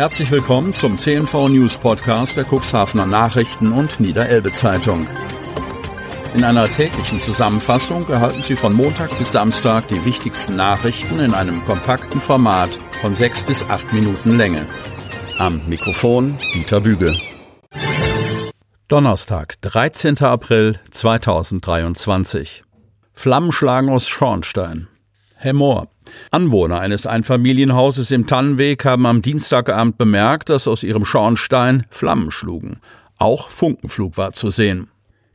Herzlich willkommen zum CNV News Podcast der Cuxhavener Nachrichten und Niederelbe Zeitung. In einer täglichen Zusammenfassung erhalten Sie von Montag bis Samstag die wichtigsten Nachrichten in einem kompakten Format von sechs bis acht Minuten Länge. Am Mikrofon Dieter Büge. Donnerstag, 13. April 2023. Flammenschlagen aus Schornstein. Hemmoor. Anwohner eines Einfamilienhauses im Tannenweg haben am Dienstagabend bemerkt, dass aus ihrem Schornstein Flammen schlugen. Auch Funkenflug war zu sehen.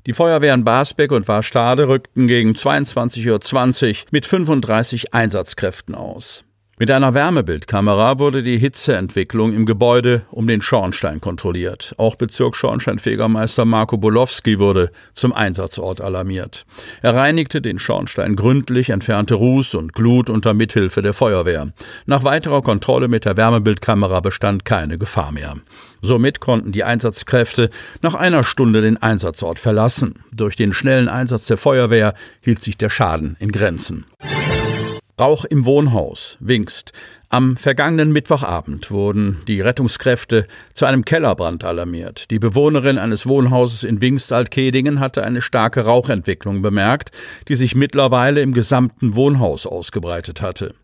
Die Feuerwehren Basbeck und Warstade rückten gegen 22.20 Uhr mit 35 Einsatzkräften aus. Mit einer Wärmebildkamera wurde die Hitzeentwicklung im Gebäude um den Schornstein kontrolliert. Auch Bezirksschornsteinfegermeister Marco Bolowski wurde zum Einsatzort alarmiert. Er reinigte den Schornstein gründlich, entfernte Ruß und Glut unter Mithilfe der Feuerwehr. Nach weiterer Kontrolle mit der Wärmebildkamera bestand keine Gefahr mehr. Somit konnten die Einsatzkräfte nach einer Stunde den Einsatzort verlassen. Durch den schnellen Einsatz der Feuerwehr hielt sich der Schaden in Grenzen. Rauch im Wohnhaus, Wingst. Am vergangenen Mittwochabend wurden die Rettungskräfte zu einem Kellerbrand alarmiert. Die Bewohnerin eines Wohnhauses in Wingst-Altkedingen hatte eine starke Rauchentwicklung bemerkt, die sich mittlerweile im gesamten Wohnhaus ausgebreitet hatte.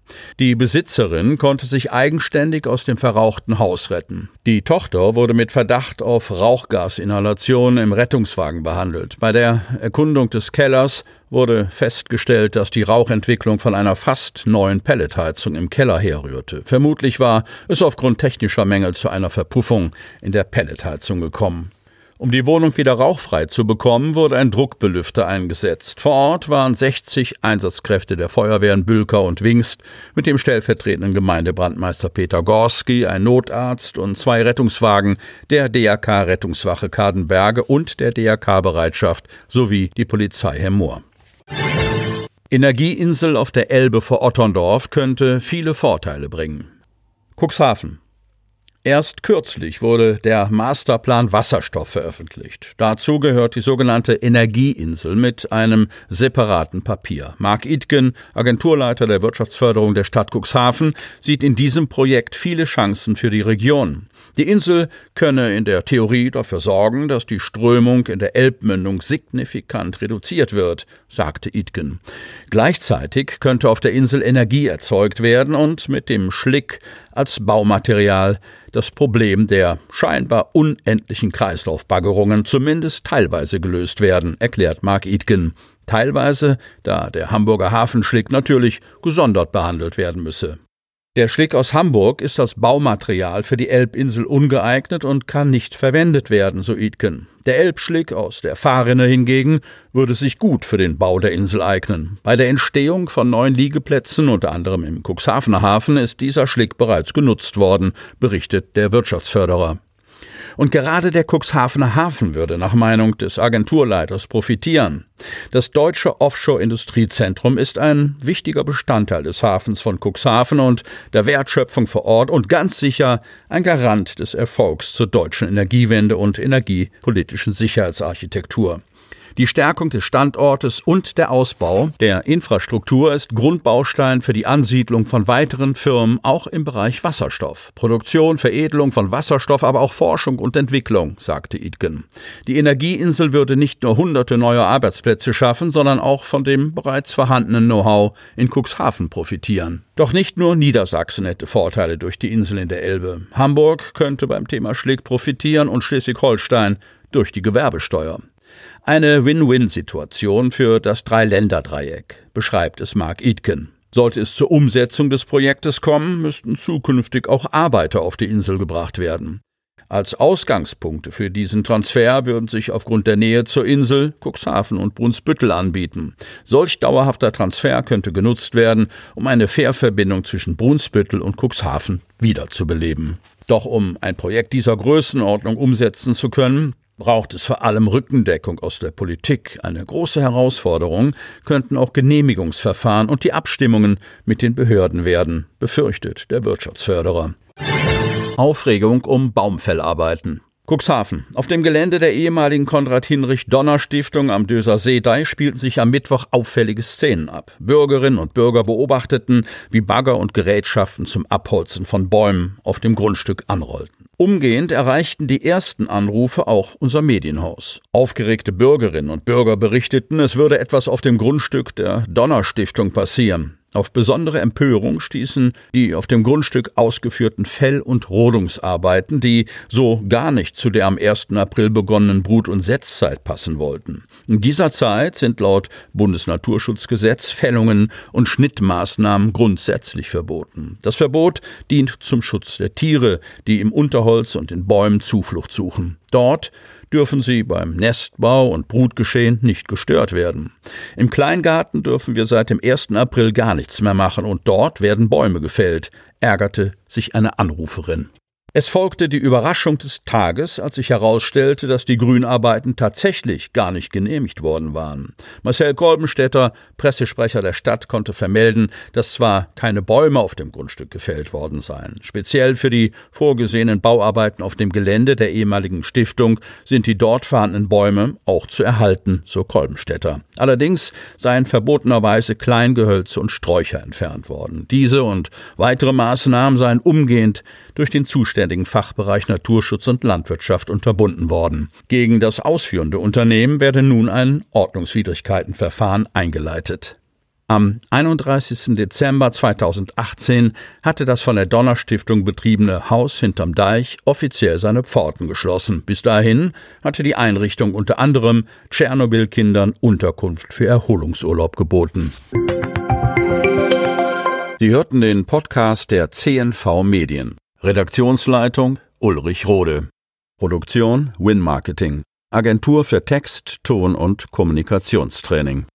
Die Besitzerin konnte sich eigenständig aus dem verrauchten Haus retten. Die Tochter wurde mit Verdacht auf Rauchgasinhalation im Rettungswagen behandelt. Bei der Erkundung des Kellers wurde festgestellt, dass die Rauchentwicklung von einer fast neuen Pelletheizung im Keller herrührte. Vermutlich war es aufgrund technischer Mängel zu einer Verpuffung in der Pelletheizung gekommen. Um die Wohnung wieder rauchfrei zu bekommen, wurde ein Druckbelüfter eingesetzt. Vor Ort waren 60 Einsatzkräfte der Feuerwehren Bülker und Wingst mit dem stellvertretenden Gemeindebrandmeister Peter Gorski, ein Notarzt und zwei Rettungswagen der DRK Rettungswache Kadenberge und der DRK Bereitschaft sowie die Polizei Hemmoor. Energieinsel auf der Elbe vor Otterndorf könnte viele Vorteile bringen. Cuxhaven. Erst kürzlich wurde der Masterplan Wasserstoff veröffentlicht. Dazu gehört die sogenannte Energieinsel mit einem separaten Papier. Mark Itgen, Agenturleiter der Wirtschaftsförderung der Stadt Cuxhaven, sieht in diesem Projekt viele Chancen für die Region. Die Insel könne in der Theorie dafür sorgen, dass die Strömung in der Elbmündung signifikant reduziert wird, sagte Itgen. Gleichzeitig könnte auf der Insel Energie erzeugt werden und mit dem Schlick als Baumaterial das Problem der scheinbar unendlichen Kreislaufbaggerungen zumindest teilweise gelöst werden, erklärt Mark Itgen. Teilweise, da der Hamburger Hafenschlick natürlich gesondert behandelt werden müsse. Der Schlick aus Hamburg ist als Baumaterial für die Elbinsel ungeeignet und kann nicht verwendet werden, so Itken. Der Elbschlick aus der Fahrrinne hingegen würde sich gut für den Bau der Insel eignen. Bei der Entstehung von neuen Liegeplätzen, unter anderem im Cuxhavener Hafen, ist dieser Schlick bereits genutzt worden, berichtet der Wirtschaftsförderer. Und gerade der Cuxhavener Hafen würde nach Meinung des Agenturleiters profitieren. Das deutsche Offshore-Industriezentrum ist ein wichtiger Bestandteil des Hafens von Cuxhaven und der Wertschöpfung vor Ort und ganz sicher ein Garant des Erfolgs zur deutschen Energiewende und energiepolitischen Sicherheitsarchitektur. Die Stärkung des Standortes und der Ausbau der Infrastruktur ist Grundbaustein für die Ansiedlung von weiteren Firmen auch im Bereich Wasserstoff. Produktion, Veredelung von Wasserstoff, aber auch Forschung und Entwicklung, sagte Idgen. Die Energieinsel würde nicht nur hunderte neue Arbeitsplätze schaffen, sondern auch von dem bereits vorhandenen Know-how in Cuxhaven profitieren. Doch nicht nur Niedersachsen hätte Vorteile durch die Insel in der Elbe. Hamburg könnte beim Thema Schlick profitieren und Schleswig-Holstein durch die Gewerbesteuer. Eine Win-Win-Situation für das Dreiländeredreieck, beschreibt es Mark Itken. Sollte es zur Umsetzung des Projektes kommen, müssten zukünftig auch Arbeiter auf die Insel gebracht werden. Als Ausgangspunkte für diesen Transfer würden sich aufgrund der Nähe zur Insel Cuxhaven und Brunsbüttel anbieten. Solch dauerhafter Transfer könnte genutzt werden, um eine Fährverbindung zwischen Brunsbüttel und Cuxhaven wiederzubeleben. Doch um ein Projekt dieser Größenordnung umsetzen zu können, braucht es vor allem Rückendeckung aus der Politik. Eine große Herausforderung könnten auch Genehmigungsverfahren und die Abstimmungen mit den Behörden werden, befürchtet der Wirtschaftsförderer. Aufregung um Baumfellarbeiten. Cuxhaven. Auf dem Gelände der ehemaligen Konrad-Hinrich-Donner-Stiftung am Döser Seedei spielten sich am Mittwoch auffällige Szenen ab. Bürgerinnen und Bürger beobachteten, wie Bagger und Gerätschaften zum Abholzen von Bäumen auf dem Grundstück anrollten. Umgehend erreichten die ersten Anrufe auch unser Medienhaus. Aufgeregte Bürgerinnen und Bürger berichteten, es würde etwas auf dem Grundstück der Donner-Stiftung passieren. Auf besondere Empörung stießen die auf dem Grundstück ausgeführten Fell- und Rodungsarbeiten, die so gar nicht zu der am 1. April begonnenen Brut- und Setzzeit passen wollten. In dieser Zeit sind laut Bundesnaturschutzgesetz Fällungen und Schnittmaßnahmen grundsätzlich verboten. Das Verbot dient zum Schutz der Tiere, die im Unterholz und in Bäumen Zuflucht suchen. Dort dürfen sie beim Nestbau und Brutgeschehen nicht gestört werden. Im Kleingarten dürfen wir seit dem 1. April gar nichts mehr machen und dort werden Bäume gefällt, ärgerte sich eine Anruferin. Es folgte die Überraschung des Tages, als sich herausstellte, dass die Grünarbeiten tatsächlich gar nicht genehmigt worden waren. Marcel Kolbenstädter, Pressesprecher der Stadt, konnte vermelden, dass zwar keine Bäume auf dem Grundstück gefällt worden seien. Speziell für die vorgesehenen Bauarbeiten auf dem Gelände der ehemaligen Stiftung sind die dort vorhandenen Bäume auch zu erhalten, so Kolbenstädter. Allerdings seien verbotenerweise Kleingehölze und Sträucher entfernt worden. Diese und weitere Maßnahmen seien umgehend durch den zuständigen Fachbereich Naturschutz und Landwirtschaft unterbunden worden. Gegen das ausführende Unternehmen werde nun ein Ordnungswidrigkeitenverfahren eingeleitet. Am 31. Dezember 2018 hatte das von der Donnerstiftung betriebene Haus hinterm Deich offiziell seine Pforten geschlossen. Bis dahin hatte die Einrichtung unter anderem Tschernobyl-Kindern Unterkunft für Erholungsurlaub geboten. Sie hörten den Podcast der CNV Medien. Redaktionsleitung Ulrich Rode. Produktion Win Marketing. Agentur für Text, Ton und Kommunikationstraining.